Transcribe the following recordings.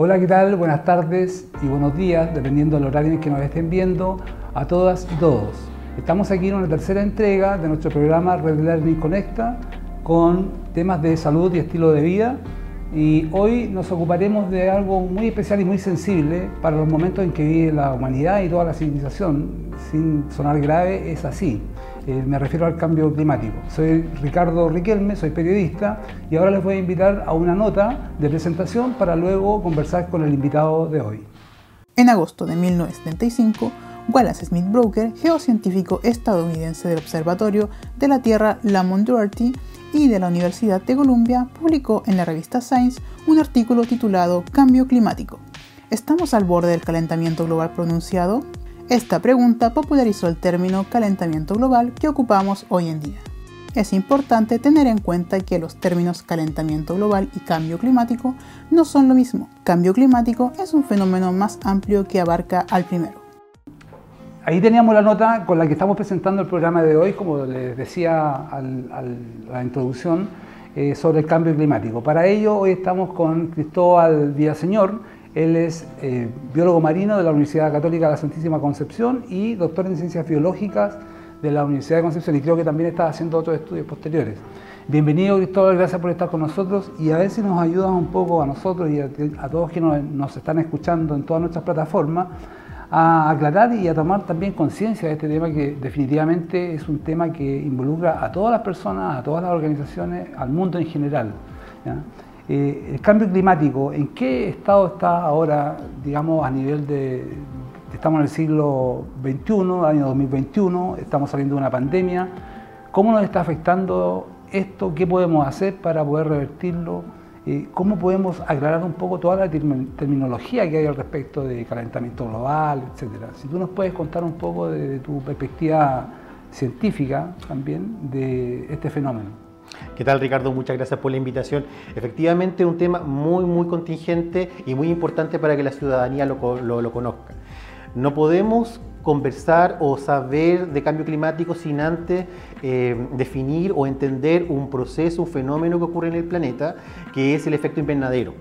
Hola, ¿qué tal? Buenas tardes y buenos días, dependiendo del horario en que nos estén viendo, a todas y todos. Estamos aquí en una tercera entrega de nuestro programa Red Learning Conecta con temas de salud y estilo de vida. Y hoy nos ocuparemos de algo muy especial y muy sensible para los momentos en que vive la humanidad y toda la civilización. Sin sonar grave, es así. Eh, me refiero al cambio climático. Soy Ricardo Riquelme, soy periodista y ahora les voy a invitar a una nota de presentación para luego conversar con el invitado de hoy. En agosto de 1975, Wallace Smith Broker, geocientífico estadounidense del Observatorio de la Tierra Lamont Doherty y de la Universidad de Columbia, publicó en la revista Science un artículo titulado Cambio climático. ¿Estamos al borde del calentamiento global pronunciado? Esta pregunta popularizó el término calentamiento global que ocupamos hoy en día. Es importante tener en cuenta que los términos calentamiento global y cambio climático no son lo mismo. Cambio climático es un fenómeno más amplio que abarca al primero. Ahí teníamos la nota con la que estamos presentando el programa de hoy, como les decía al, la introducción, eh, sobre el cambio climático. Para ello, hoy estamos con Cristóbal Villaseñor, él es eh, biólogo marino de la Universidad Católica de la Santísima Concepción y doctor en Ciencias Biológicas de la Universidad de Concepción y creo que también está haciendo otros estudios posteriores. Bienvenido Cristóbal, gracias por estar con nosotros y a ver si nos ayudas un poco a nosotros y a, todos que nos, están escuchando en todas nuestras plataformas a aclarar y a tomar también conciencia de este tema que definitivamente es un tema que involucra a todas las personas, a todas las organizaciones, al mundo en general. Eh, el cambio climático, ¿en qué estado está ahora, digamos, a nivel de... Estamos en el siglo XXI, año 2021, estamos saliendo de una pandemia. ¿Cómo nos está afectando esto? ¿Qué podemos hacer para poder revertirlo? Eh, ¿Cómo podemos aclarar un poco toda la terminología que hay al respecto de calentamiento global, etcétera? Si tú nos puedes contar un poco de tu perspectiva científica también de este fenómeno. ¿Qué tal Ricardo? Muchas gracias por la invitación. Efectivamente, un tema muy, muy contingente y muy importante para que la ciudadanía lo, conozca. No podemos conversar o saber de cambio climático sin antes eh, definir o entender un proceso, un fenómeno que ocurre en el planeta, que es el efecto invernadero.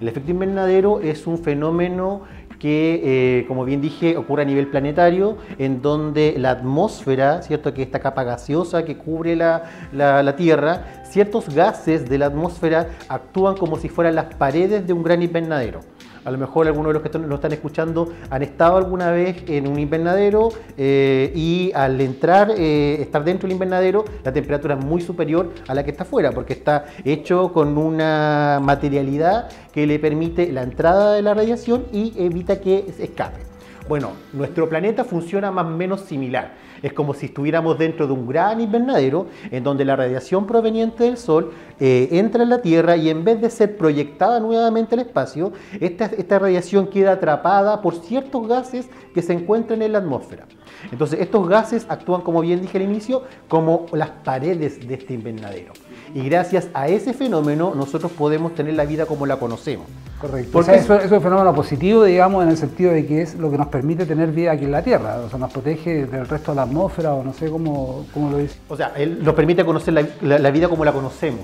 El efecto invernadero es un fenómeno que, eh, como bien dije, ocurre a nivel planetario, en donde la atmósfera, ¿cierto? que esta capa gaseosa que cubre la, la, Tierra, ciertos gases de la atmósfera actúan como si fueran las paredes de un gran invernadero. A lo mejor algunos de los que nos están escuchando han estado alguna vez en un invernadero eh, y al entrar, eh, estar dentro del invernadero, la temperatura es muy superior a la que está afuera, porque está hecho con una materialidad que le permite la entrada de la radiación y evita que escape. Bueno, nuestro planeta funciona más o menos similar. Es como si estuviéramos dentro de un gran invernadero en donde la radiación proveniente del Sol eh, entra en la Tierra y en vez de ser proyectada nuevamente al espacio, esta, esta radiación queda atrapada por ciertos gases que se encuentran en la atmósfera. Entonces, estos gases actúan, como bien dije al inicio, como las paredes de este invernadero. Y gracias a ese fenómeno nosotros podemos tener la vida como la conocemos. Correcto. Porque eso, es un fenómeno positivo, digamos, en el sentido de que es lo que nos permite tener vida aquí en la Tierra. O sea, nos protege del resto de la atmósfera, o no sé cómo, cómo lo dice. O sea, él nos permite conocer la, vida como la conocemos.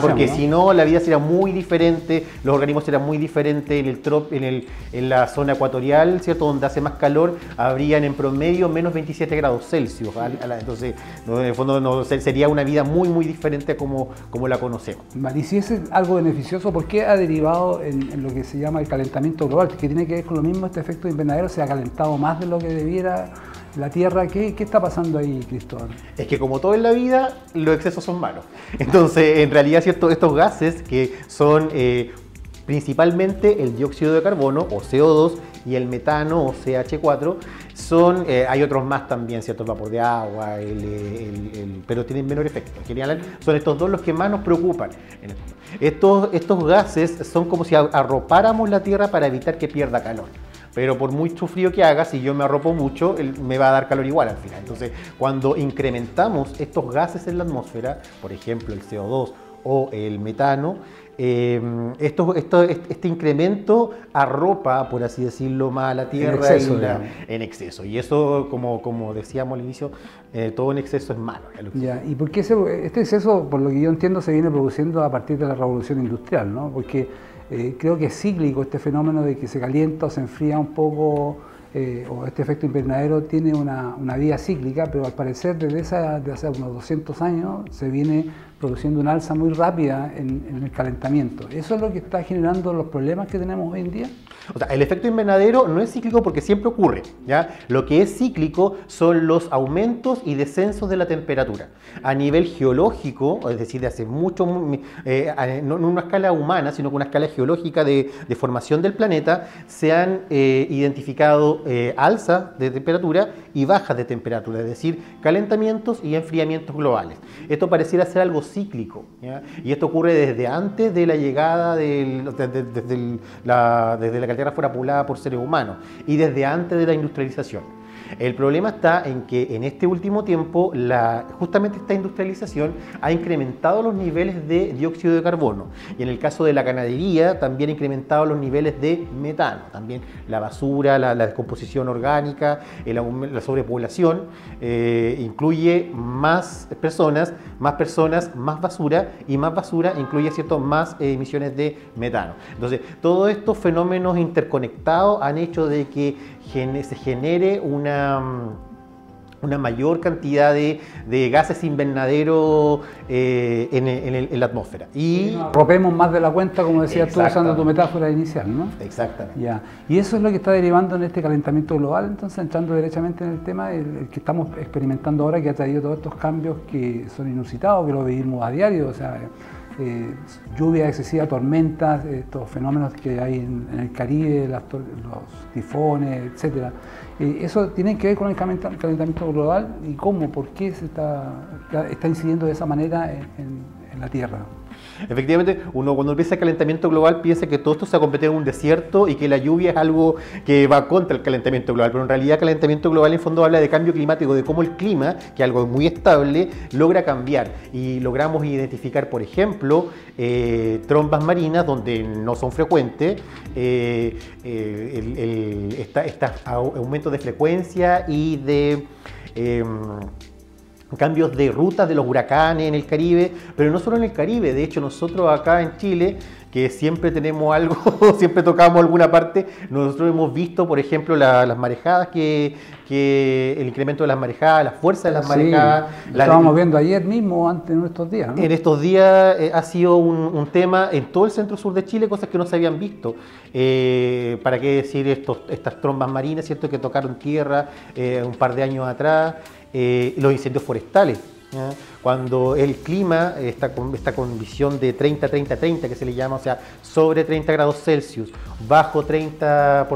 porque si no, la vida sería muy diferente, los organismos serían muy diferentes en, el trop, en, el, en la zona ecuatorial, ¿cierto? Donde hace más calor, habrían en promedio menos 27 grados Celsius. Entonces, en el fondo no, sería una vida muy, muy diferente como, como la conocemos. Y si es algo beneficioso, ¿por qué ha derivado en en lo que se llama el calentamiento global, que tiene que ver con lo mismo, este efecto invernadero se ha calentado más de lo que debiera la Tierra. ¿Qué, qué está pasando ahí, Cristóbal? Es que como todo en la vida, los excesos son malos. Entonces, en realidad, ¿cierto? estos gases que son eh, principalmente el dióxido de carbono o CO2 y el metano o CH4 son, eh, hay otros más también, ¿cierto? El vapor de agua, pero tienen menor efecto. En son estos dos los que más nos preocupan. Estos, estos gases son como si arropáramos la Tierra para evitar que pierda calor pero por mucho frío que haga, si yo me arropo mucho, me va a dar calor igual al final. Entonces, cuando incrementamos estos gases en la atmósfera, por ejemplo el CO2 o el metano, eh, esto, este incremento arropa, por así decirlo, más a la Tierra en exceso. Y eso, como, como decíamos al inicio, eh, todo en exceso es malo. Ya, ¿Y por qué este exceso, por lo que yo entiendo, se viene produciendo a partir de la revolución industrial? ¿no? Porque creo que es cíclico este fenómeno de que se calienta o se enfría un poco eh, o este efecto invernadero tiene una, una, vía cíclica, pero al parecer desde, esa, hace unos 200 años se viene produciendo una alza muy rápida en, el calentamiento. ¿Eso es lo que está generando los problemas que tenemos hoy en día? O sea, el efecto invernadero no es cíclico porque siempre ocurre. ¿ya? Lo que es cíclico son los aumentos y descensos de la temperatura. A nivel geológico, es decir, de hace mucho, eh, no en una escala humana, sino con una escala geológica de, de formación del planeta, se han eh, identificado eh, alzas de temperatura y bajas de temperatura, es decir, calentamientos y enfriamientos globales. Esto pareciera ser algo cíclico. Y esto ocurre desde antes de la llegada del, desde, la, desde la fuera poblada por seres humanos y desde antes de la industrialización. El problema está en que en este último tiempo justamente esta industrialización ha incrementado los niveles de dióxido de carbono y en el caso de la ganadería también ha incrementado los niveles de metano, también la basura, la, descomposición orgánica, la sobrepoblación eh, incluye más personas, más personas, más basura y más basura incluye cierto más emisiones de metano. Entonces, todos estos fenómenos interconectados han hecho de que se genere una, una mayor cantidad de, gases invernaderos eh, en, la atmósfera. Y rompemos más de la cuenta, como decías tú usando tu metáfora inicial, ¿no? Exactamente. Ya. Y eso es lo que está derivando en este calentamiento global, entonces entrando derechamente en el tema el, que estamos experimentando ahora, que ha traído todos estos cambios que son inusitados, que lo vivimos a diario, o sea, eh, lluvia excesiva, tormentas, estos fenómenos que hay en, el Caribe, los tifones, etc. Eh, eso tiene que ver con el calentamiento global y cómo, por qué se está, está incidiendo de esa manera en la Tierra. Efectivamente, uno cuando empieza el calentamiento global piensa que todo esto se ha convertido en un desierto y que la lluvia es algo que va contra el calentamiento global, pero en realidad el calentamiento global en fondo habla de cambio climático, de cómo el clima, que es algo muy estable, logra cambiar. Y logramos identificar, por ejemplo, eh, trombas marinas donde no son frecuentes, eh, eh, aumentos de frecuencia y de em, cambios de rutas de los huracanes en el Caribe, pero no solo en el Caribe, de hecho nosotros acá en Chile, que siempre tenemos algo, siempre tocamos alguna parte, nosotros hemos visto, por ejemplo, las marejadas, que, el incremento de las marejadas, la fuerza de las marejadas. Lo estábamos viendo ayer mismo, antes en estos días. En estos días eh, ha sido un, tema en todo el centro sur de Chile, cosas que no se habían visto. Eh, ¿Para qué decir estos, estas trombas marinas, cierto, que tocaron tierra eh, un par de años atrás? Eh, los incendios forestales. Cuando el clima está con esta condición de 30-30-30 que se le llama, o sea, sobre 30 grados Celsius, bajo 30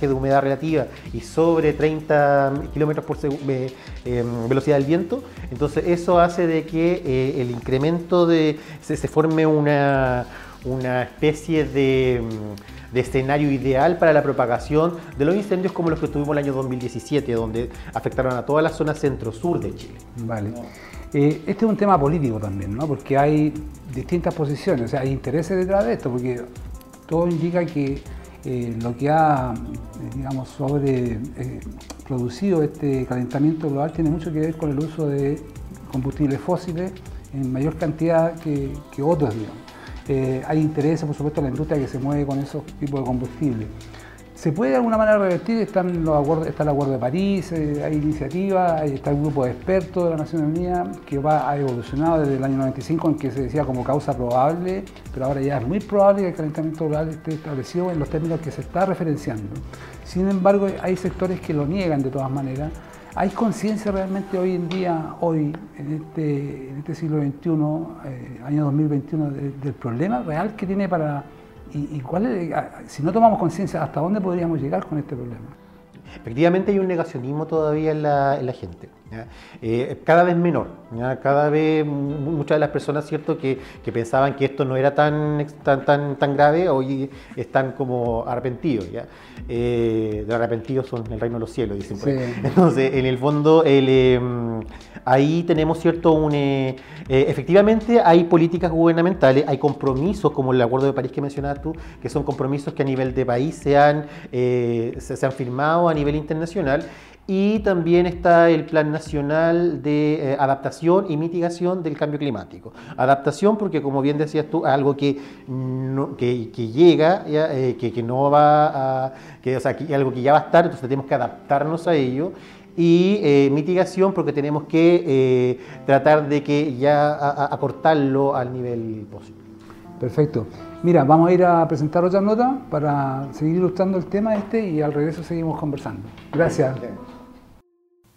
de humedad relativa y sobre 30 kilómetros por eh, em, velocidad del viento, entonces eso hace de que eh, el incremento de se, forme una, una especie de de escenario ideal para la propagación de los incendios como los que tuvimos el año 2017, donde afectaron a toda la zona centro-sur de Chile. Vale. Eh, este es un tema político también, ¿no? porque hay distintas posiciones, o sea, hay intereses detrás de esto, porque todo indica que eh, lo que ha, digamos, sobre eh, producido este calentamiento global tiene mucho que ver con el uso de combustibles fósiles en mayor cantidad que, que otros, digamos. Eh, hay interés, por supuesto, en la industria que se mueve con esos tipos de combustible. ¿Se puede de alguna manera revertir? Están los acuerdos, está el Acuerdo de París, eh, hay iniciativas, está el grupo de expertos de la Naciones Unidas que va, ha evolucionado desde el año 95 en que se decía como causa probable, pero ahora ya es muy probable que el calentamiento global esté establecido en los términos que se está referenciando. Sin embargo, hay sectores que lo niegan de todas maneras ¿Hay conciencia realmente hoy en día, hoy, en este, este siglo XXI, eh, año 2021, del problema real que tiene para... Y, cuál es, si no tomamos conciencia, ¿hasta dónde podríamos llegar con este problema? Efectivamente hay un negacionismo todavía en la, gente, eh, cada vez menor, cada vez muchas de las personas cierto que, pensaban que esto no era tan, tan, tan, grave, hoy están como arrepentidos. ¿ya? Eh, de arrepentidos son el reino de los cielos, dicen. Entonces, en el fondo, el, em, ahí tenemos cierto un... Eh, efectivamente hay políticas gubernamentales, hay compromisos como el Acuerdo de París que mencionabas tú, que son compromisos que a nivel de país se han, se han firmado a nivel internacional y también está el Plan Nacional de eh, Adaptación y Mitigación del Cambio Climático. Adaptación porque, como bien decías tú, algo que, que, llega, eh, que, no va a, que, o sea, algo que ya va a estar, entonces tenemos que adaptarnos a ello y eh, mitigación porque tenemos que tratar de que ya acortarlo al nivel posible. Perfecto. Mira, vamos a ir a presentar otra nota para seguir ilustrando el tema este y al regreso seguimos conversando. Gracias.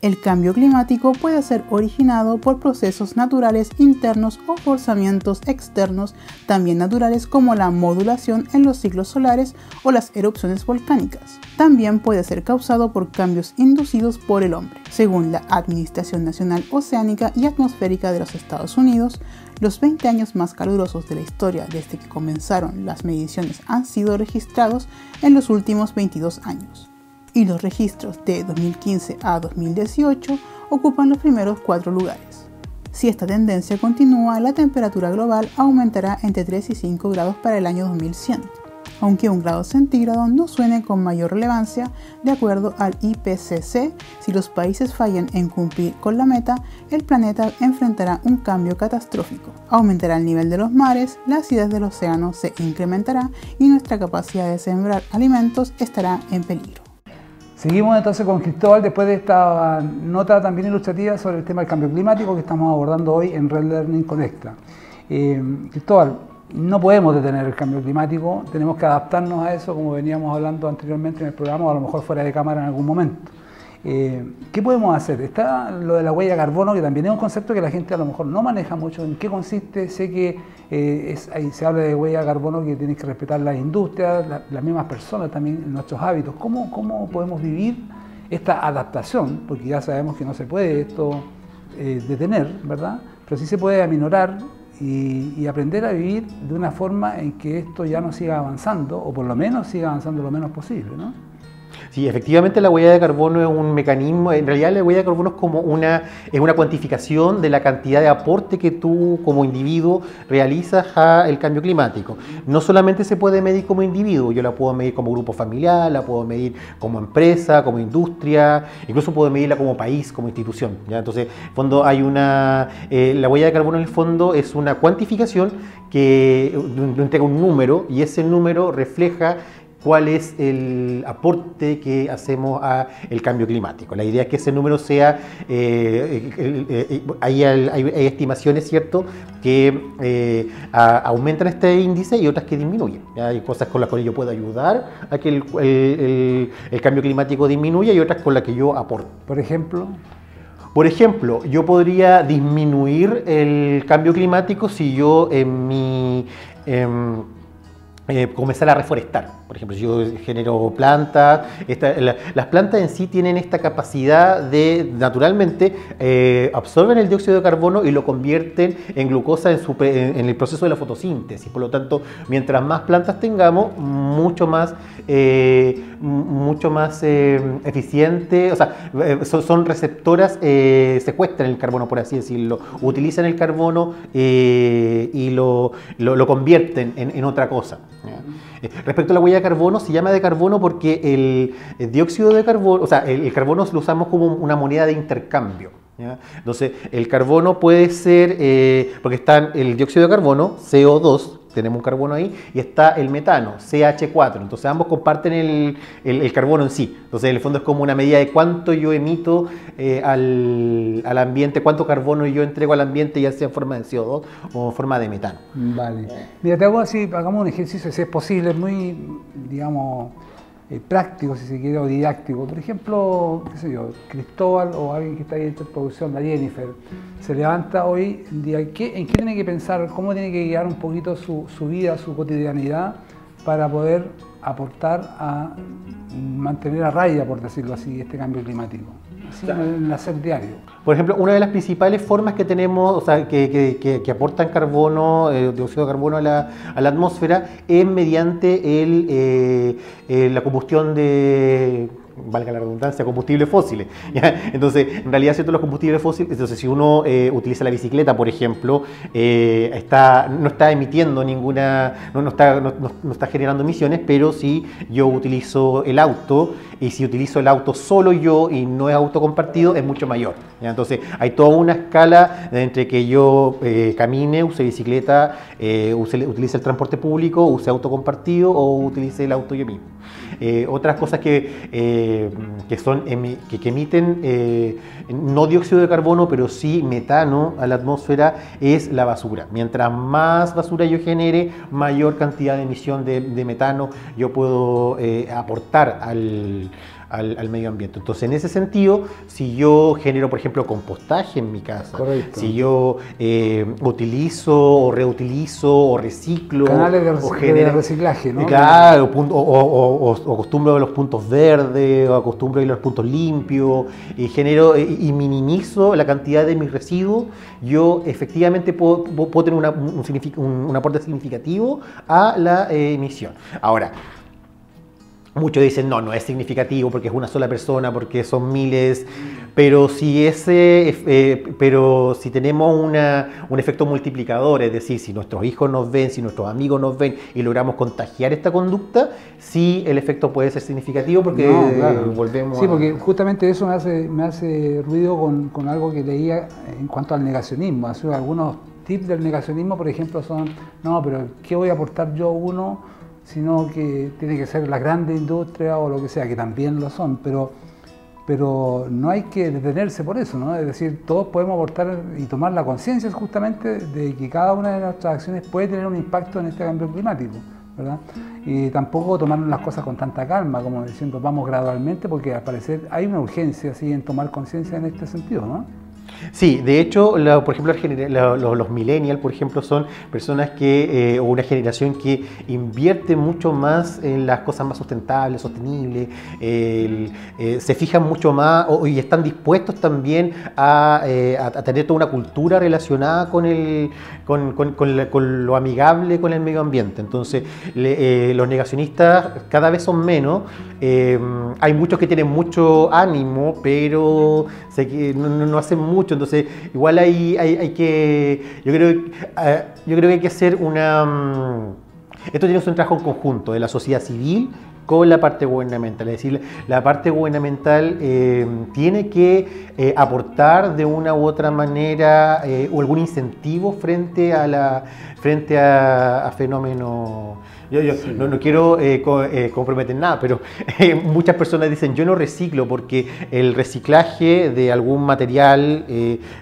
El cambio climático puede ser originado por procesos naturales internos o forzamientos externos, también naturales como la modulación en los ciclos solares o las erupciones volcánicas. También puede ser causado por cambios inducidos por el hombre. Según la Administración Nacional Oceánica y Atmosférica de los Estados Unidos, los 20 años más calurosos de la historia desde que comenzaron las mediciones han sido registrados en los últimos 22 años y los registros de 2015 a 2018 ocupan los primeros cuatro lugares. Si esta tendencia continúa, la temperatura global aumentará entre 3 y 5 grados para el año 2100, aunque un grado centígrado no suene con mayor relevancia, de acuerdo al IPCC, si los países fallan en cumplir con la meta, el planeta enfrentará un cambio catastrófico. Aumentará el nivel de los mares, la acidez del océano se incrementará y nuestra capacidad de sembrar alimentos estará en peligro. Seguimos entonces con Cristóbal después de esta nota también ilustrativa sobre el tema del cambio climático que estamos abordando hoy en Red Learning Conecta. Eh, Cristóbal, no podemos detener el cambio climático, tenemos que adaptarnos a eso como veníamos hablando anteriormente en el programa o a lo mejor fuera de cámara en algún momento. Eh, ¿Qué podemos hacer? Está lo de la huella de carbono, que también es un concepto que la gente a lo mejor no maneja mucho. ¿En qué consiste? Sé que eh, se habla de huella de carbono que tienen que respetar las industrias, las mismas personas también, nuestros hábitos. ¿Cómo, ¿Cómo podemos vivir esta adaptación? Porque ya sabemos que no se puede esto eh, detener, ¿verdad? Pero sí se puede aminorar y, aprender a vivir de una forma en que esto ya no siga avanzando, o por lo menos siga avanzando lo menos posible. Sí, efectivamente la huella de carbono es un mecanismo, en realidad la huella de carbono es como una, es una cuantificación de la cantidad de aporte que tú como individuo realizas al cambio climático. No solamente se puede medir como individuo, yo la puedo medir como grupo familiar, la puedo medir como empresa, como industria, incluso puedo medirla como país, como institución. ¿ya? Entonces, en fondo hay una, eh, la huella de carbono en el fondo es una cuantificación que entrega un número y ese número refleja cuál es el aporte que hacemos al cambio climático. La idea es que ese número sea, eh, eh, hay, estimaciones, ¿cierto?, que eh, aumentan este índice y otras que disminuyen. Hay cosas con las que yo puedo ayudar a que el, el cambio climático disminuya y otras con las que yo aporto. Por ejemplo. Por ejemplo, yo podría disminuir el cambio climático si yo en mi em, eh, comenzar a reforestar. Por ejemplo, yo genero plantas, las plantas en sí tienen esta capacidad de, naturalmente, eh, absorben el dióxido de carbono y lo convierten en glucosa en, el proceso de la fotosíntesis. Por lo tanto, mientras más plantas tengamos, mucho más, eh, mucho más eficiente, o sea, son, receptoras, secuestran el carbono, por así decirlo, utilizan el carbono y lo, lo, convierten en otra cosa. Eh, respecto a la huella de carbono, se llama de carbono porque el, dióxido de carbono, o sea, el, carbono lo usamos como una moneda de intercambio. Entonces, el carbono puede ser, eh, porque está el dióxido de carbono, CO2, tenemos un carbono ahí, y está el metano, CH4. Entonces ambos comparten el, carbono en sí. Entonces en el fondo es como una medida de cuánto yo emito eh, al, ambiente, cuánto carbono yo entrego al ambiente, ya sea en forma de CO2 o en forma de metano. Vale. Mira, te hago así, hagamos un ejercicio, si es posible, muy, digamos, eh, práctico, si se quiere, o didáctico. Por ejemplo, qué sé yo, Cristóbal o alguien que está ahí en producción, la Jennifer, se levanta hoy, en día, ¿en qué tiene que pensar, cómo tiene que guiar un poquito su, su vida, su cotidianidad, para poder aportar a mantener a raya, por decirlo así, este cambio climático? En el hacer diario. Por ejemplo, una de las principales formas que tenemos, o sea, que, aportan carbono, eh, dióxido de carbono a la, atmósfera, es mediante el, eh, eh, la combustión de valga la redundancia, combustibles fósiles. Entonces, en realidad, ¿cierto? los combustibles fósiles, entonces si uno eh, utiliza la bicicleta, por ejemplo, eh, está, no está emitiendo ninguna, no, no, está, no, no, está generando emisiones, pero si yo utilizo el auto y si utilizo el auto solo yo y no es auto compartido, es mucho mayor. Entonces, hay toda una escala entre que yo eh, camine, use bicicleta, use, utilice el transporte público, use auto compartido o utilice el auto yo mismo. Eh, otras cosas que, eh, que, son, que, emiten eh, no dióxido de carbono, pero sí metano a la atmósfera es la basura. Mientras más basura yo genere, mayor cantidad de emisión de metano yo puedo aportar al al, medio ambiente. Entonces, en ese sentido, si yo genero, por ejemplo, compostaje en mi casa, si yo eh, utilizo o reutilizo o reciclo, canales de, o de reciclaje, ¿no? Claro, o, acostumbro a los puntos verdes, o acostumbro a los puntos limpios, y genero y minimizo la cantidad de mis residuos, yo efectivamente puedo, tener un, aporte significativo a la eh, emisión. Ahora, Muchos dicen, no, no es significativo porque es una sola persona, porque son miles, pero si, ese, eh, pero si tenemos una, un efecto multiplicador, es decir, si nuestros hijos nos ven, si nuestros amigos nos ven y logramos contagiar esta conducta, sí el efecto puede ser significativo porque volvemos Sí, porque justamente eso me hace, me hace ruido con, con algo que leía en cuanto al negacionismo. algunos tips del negacionismo, por ejemplo, son, no, pero ¿qué voy a aportar yo uno? Sino que tiene que ser la grande industria o lo que sea, que también lo son, pero, pero no hay que detenerse por eso, ¿no? Es decir, todos podemos aportar y tomar la conciencia justamente de que cada una de nuestras acciones puede tener un impacto en este cambio climático, ¿verdad? Y tampoco tomar las cosas con tanta calma, como diciendo vamos gradualmente, porque al parecer hay una urgencia ¿sí? en tomar conciencia en este sentido, ¿no? Sí, de hecho, por ejemplo, los, millennials, por ejemplo, son personas que, eh, o una generación que invierte mucho más en las cosas más sustentables, sostenibles, eh, se fijan mucho más y están dispuestos también eh, a, tener toda una cultura relacionada con, el, con, lo amigable con el medio ambiente. Entonces, los negacionistas cada vez son menos. hay muchos que tienen mucho ánimo, pero no hacen mucho entonces igual hay, hay, que, yo creo, eh, yo creo que hay que hacer una... Mm, esto tiene un trabajo en conjunto de la sociedad civil con la parte gubernamental. Es decir, la parte gubernamental eh, tiene que eh, aportar de una u otra manera o algún incentivo frente a, la, frente a fenómenos yo, no, quiero eh, eh, comprometer nada, pero eh, muchas personas dicen yo no reciclo porque el reciclaje de algún material,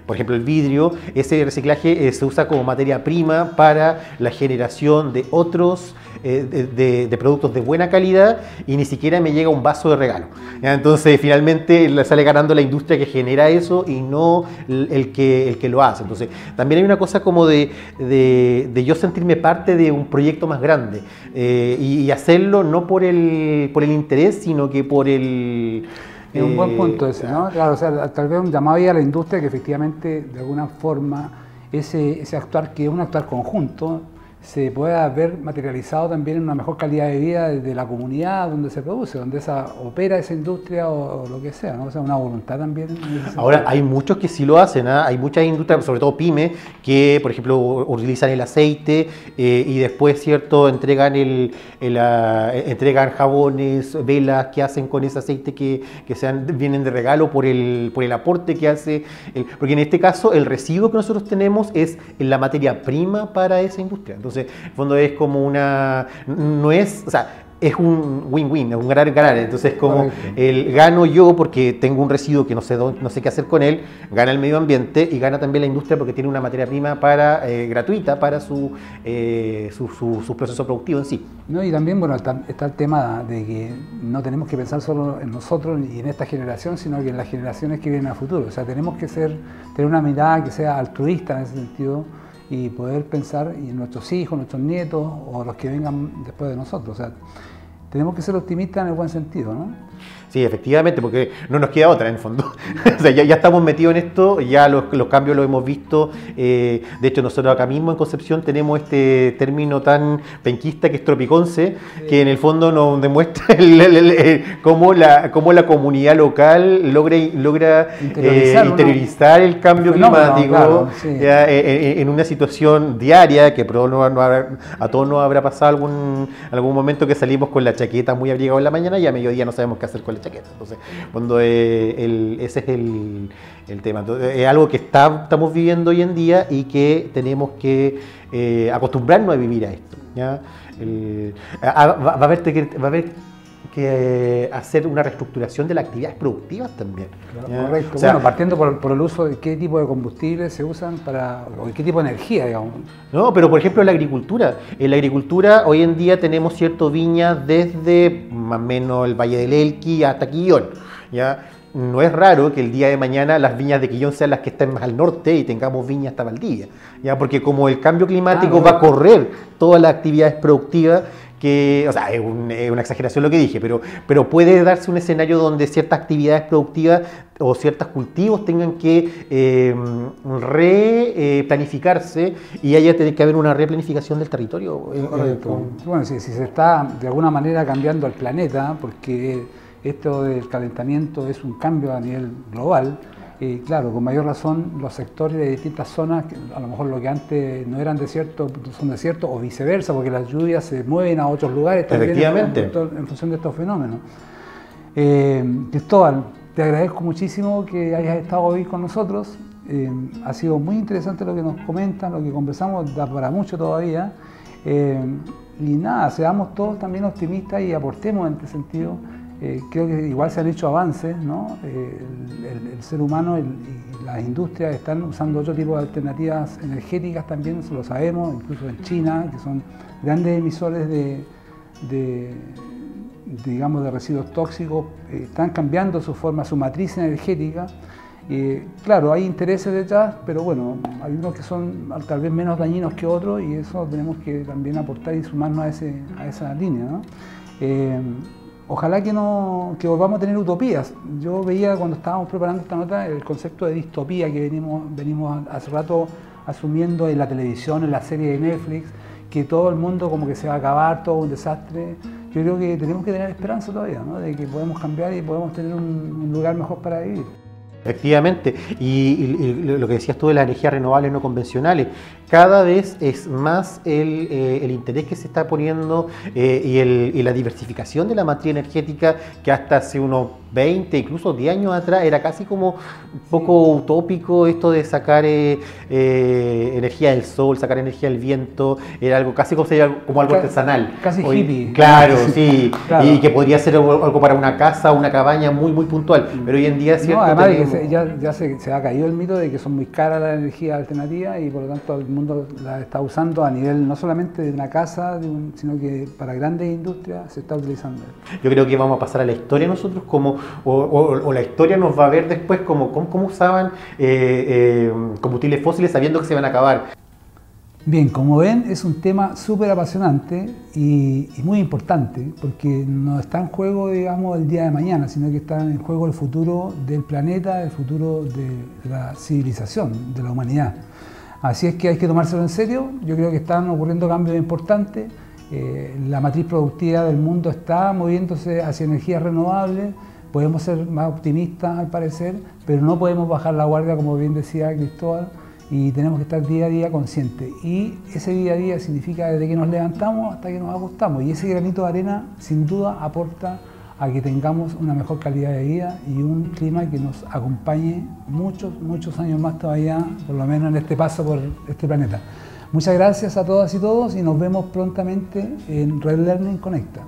por ejemplo el vidrio, ese reciclaje se usa como materia prima para la generación de otros de, productos de buena calidad y ni siquiera me llega un vaso de regalo. Entonces finalmente sale ganando la industria que genera eso y no el que, el que lo hace. Entonces también hay una cosa como de, de yo sentirme parte de un proyecto más grande. Eh, y, hacerlo no por el, por el interés, sino que por el... Es un buen punto ese, ¿no? Claro, o sea, tal vez un llamado a la industria que efectivamente, de alguna forma, ese, ese actuar que es un actuar conjunto, se pueda ver materializado también en una mejor calidad de vida de la comunidad donde se produce, donde esa opera esa industria o, lo que sea, ¿no? O sea, una voluntad también. Ahora, hay muchos que sí lo hacen, ¿ah? hay muchas industrias, sobre todo pymes, que, por ejemplo, utilizan el aceite eh, y después, ¿cierto?, entregan, el, ah, entregan jabones, velas que hacen con ese aceite que, que sean, vienen de regalo por el, por el aporte que hace, porque en este caso el residuo que nosotros tenemos es la materia prima para esa industria. En el fondo es como una, no es, o sea, es un win-win, es un ganar-ganar. Entonces, como el gano yo porque tengo un residuo que no sé, no sé qué hacer con él, gana el medio ambiente y gana también la industria porque tiene una materia prima para, eh, gratuita para su, eh, su, su, proceso productivo en sí. No, y también bueno, está, el tema de que no tenemos que pensar solo en nosotros y en esta generación, sino que en las generaciones que vienen a futuro. O sea, tenemos que ser, tener una mirada que sea altruista en ese sentido y poder pensar en nuestros hijos, nuestros nietos o los que vengan después de nosotros. O sea, tenemos que ser optimistas en el buen sentido, ¿no? Sí, efectivamente, porque no nos queda otra en el fondo. o sea, ya, ya, estamos metidos en esto, ya los, los cambios los hemos visto. Eh, de hecho, nosotros acá mismo en Concepción tenemos este término tan penquista que es tropiconce, que en el fondo nos demuestra cómo, la, cómo la comunidad local logra, logra interiorizar, el cambio climático en, una situación diaria que a todos nos habrá pasado algún, algún momento que salimos con la chaqueta muy abrigada en la mañana y a mediodía no sabemos qué hacer con la chaqueta. Entonces, cuando eh, ese es el, tema. es algo que está, estamos viviendo hoy en día y que tenemos que eh, acostumbrarnos a vivir a esto. va, a haber que, va a haber que hacer una reestructuración de las actividades productivas también. correcto. bueno, partiendo por, el uso de qué tipo de combustibles se usan para, o qué tipo de energía, digamos. No, pero por ejemplo la agricultura. En la agricultura hoy en día tenemos cierto viñas desde más o menos el Valle del Elqui hasta Quillón. ¿ya? no es raro que el día de mañana las viñas de Quillón sean las que estén más al norte y tengamos viñas hasta Valdivia, ¿ya? porque como el cambio climático va a correr todas las actividades productivas, que, o sea, es, una exageración lo que dije, pero, pero puede darse un escenario donde ciertas actividades productivas o ciertos cultivos tengan que eh, replanificarse y haya que haber una replanificación del territorio. Eh, eh, bueno, si, se está de alguna manera cambiando el planeta, porque esto del calentamiento es un cambio a nivel global, y claro, con mayor razón los sectores de distintas zonas, a lo mejor lo que antes no eran desiertos, son desiertos o viceversa, porque las lluvias se mueven a otros lugares también Efectivamente. En, función de estos fenómenos. Eh, Cristóbal, te agradezco muchísimo que hayas estado hoy con nosotros. Eh, ha sido muy interesante lo que nos comentan, lo que conversamos, da para mucho todavía. Eh, y nada, seamos todos también optimistas y aportemos en este sentido eh, creo que igual se han hecho avances, ¿no? Eh, el, ser humano y las industrias están usando otro tipo de alternativas energéticas también, eso lo sabemos, incluso en China, que son grandes emisores de, digamos, de residuos tóxicos, eh, están cambiando su forma, su matriz energética. claro, hay intereses detrás, pero bueno, hay unos que son tal vez menos dañinos que otros y eso tenemos que también aportar y sumarnos a, ese, a esa línea. ¿no? Ojalá que no que volvamos a tener utopías. Yo veía cuando estábamos preparando esta nota el concepto de distopía que venimos, venimos hace rato asumiendo en la televisión, en la serie de Netflix, que todo el mundo como que se va a acabar, todo un desastre. Yo creo que tenemos que tener esperanza todavía, ¿no? de que podemos cambiar y podemos tener un lugar mejor para vivir. Efectivamente, y, lo que decías tú de las energías renovables no convencionales, cada vez es más el, eh, interés que se está poniendo eh, y, la diversificación de la matriz energética que hasta hace unos 20, incluso 10 años atrás era casi como un poco utópico esto de sacar eh, energía del sol, sacar energía del viento, era algo casi como, como algo artesanal. Casi hippie. Claro, sí, y que podría ser algo para una casa, una cabaña muy, muy puntual, pero hoy en día es cierto... además ya, ya se, se, ha caído el mito de que son muy caras las energías alternativas y por lo tanto el mundo la está usando a nivel no solamente de una casa, sino que para grandes industrias se está utilizando. Yo creo que vamos a pasar a la historia nosotros como, o, la historia nos va a ver después como cómo, usaban eh, eh, combustibles fósiles sabiendo que se van a acabar. Bien, como ven, es un tema súper apasionante y, muy importante, porque no está en juego, digamos, el día de mañana, sino que está en juego el futuro del planeta, el futuro de la civilización, de la humanidad. Así es que hay que tomárselo en serio, yo creo que están ocurriendo cambios importantes, eh, la matriz productiva del mundo está moviéndose hacia energías renovables, podemos ser más optimistas al parecer, pero no podemos bajar la guardia, como bien decía Cristóbal, y tenemos que estar día a día conscientes. Y ese día a día significa desde que nos levantamos hasta que nos acostamos. Y ese granito de arena sin duda aporta a que tengamos una mejor calidad de vida y un clima que nos acompañe muchos, muchos años más todavía, por lo menos en este paso por este planeta. Muchas gracias a todas y todos y nos vemos prontamente en Red Learning Conecta.